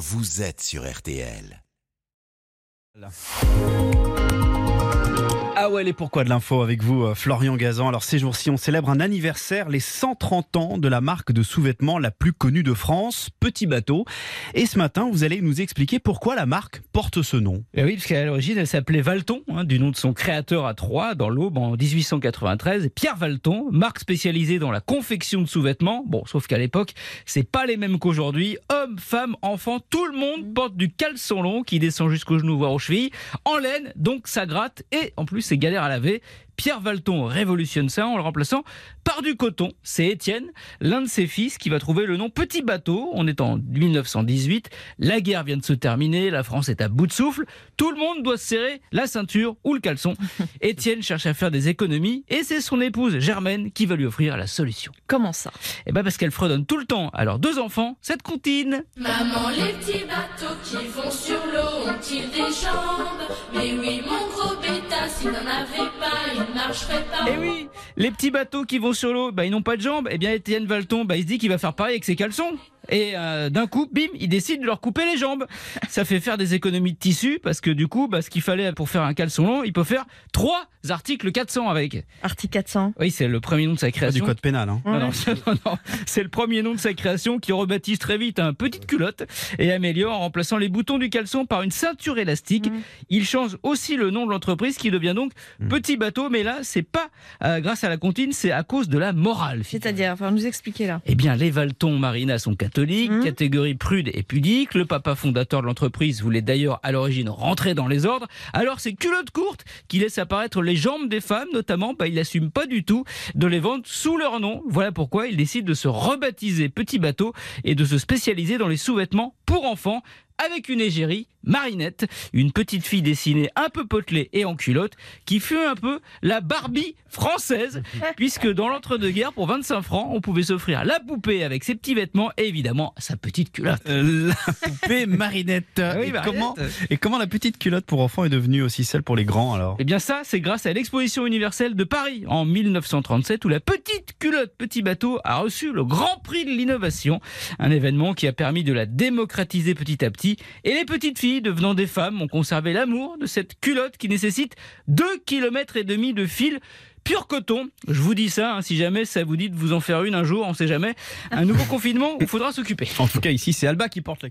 vous êtes sur RTL. Ah ouais, les pourquoi de l'info avec vous, euh, Florian Gazan? Alors ces jours-ci, on célèbre un anniversaire, les 130 ans de la marque de sous-vêtements la plus connue de France, Petit Bateau. Et ce matin, vous allez nous expliquer pourquoi la marque porte ce nom. Eh oui, parce qu'à l'origine, elle s'appelait Valton, hein, du nom de son créateur à Troyes, dans l'Aube, en 1893. Pierre Valton, marque spécialisée dans la confection de sous-vêtements. Bon, sauf qu'à l'époque, c'est pas les mêmes qu'aujourd'hui. Hommes, femmes, enfants, tout le monde porte du caleçon long qui descend jusqu'aux genoux, voire aux chevilles, en laine, donc ça gratte, et en plus, c'est galère à laver. Pierre Valton révolutionne ça en le remplaçant par du coton. C'est Étienne, l'un de ses fils, qui va trouver le nom Petit Bateau. On est en 1918. La guerre vient de se terminer. La France est à bout de souffle. Tout le monde doit se serrer la ceinture ou le caleçon. Étienne cherche à faire des économies et c'est son épouse Germaine qui va lui offrir la solution. Comment ça? Et ben parce qu'elle fredonne tout le temps. Alors deux enfants, cette comptine. Maman, les petits bateaux qui vont sur l'eau ont-ils des jambes? Mais oui, mon n'en. Eh oui, les petits bateaux qui vont sur l'eau, bah, ils n'ont pas de jambes. Eh bien, Étienne Valton, bah, il se dit qu'il va faire pareil avec ses caleçons. Et euh, d'un coup, bim, il décide de leur couper les jambes. Ça fait faire des économies de tissu parce que du coup, bah, ce qu'il fallait pour faire un caleçon long, il peut faire trois articles 400 avec. Article 400. Oui, c'est le premier nom de sa Pas création. du code pénal. Hein. Non, non, non, non. c'est le premier nom de sa création qui rebaptise très vite un petite culotte et améliore en remplaçant les boutons du caleçon par une ceinture élastique. Mm. Il change aussi le nom de l'entreprise qui devient donc Petit Bateau, mais là, c'est pas euh, grâce à la comptine, c'est à cause de la morale. C'est-à-dire, enfin, nous expliquer là. Eh bien, les Valton Marina sont catholiques, Mhm. catégorie prude et pudique. Le papa fondateur de l'entreprise voulait d'ailleurs à l'origine rentrer dans les ordres. Alors, ces culottes courtes qui laissent apparaître les jambes des femmes, notamment, bah, il n'assume pas du tout de les vendre sous leur nom. Voilà pourquoi il décide de se rebaptiser Petit Bateau et de se spécialiser dans les sous-vêtements pour enfants avec une égérie, Marinette, une petite fille dessinée un peu potelée et en culotte, qui fut un peu la Barbie française, puisque dans l'entre-deux-guerres, pour 25 francs, on pouvait s'offrir la poupée avec ses petits vêtements et évidemment sa petite culotte. Euh, la poupée Marinette. Ah oui, et, Marinette. comment, et comment la petite culotte pour enfants est devenue aussi celle pour les grands alors? Eh bien ça, c'est grâce à l'exposition universelle de Paris en 1937 où la petite culotte petit bateau a reçu le Grand Prix de l'innovation, un événement qui a permis de la démocratiser petit à petit et les petites filles devenant des femmes ont conservé l'amour de cette culotte qui nécessite 2 km et demi de fil Pur coton, je vous dis ça, hein, si jamais ça vous dit de vous en faire une un jour, on sait jamais. Un nouveau confinement, il faudra s'occuper. En tout cas, ici, c'est Alba qui porte la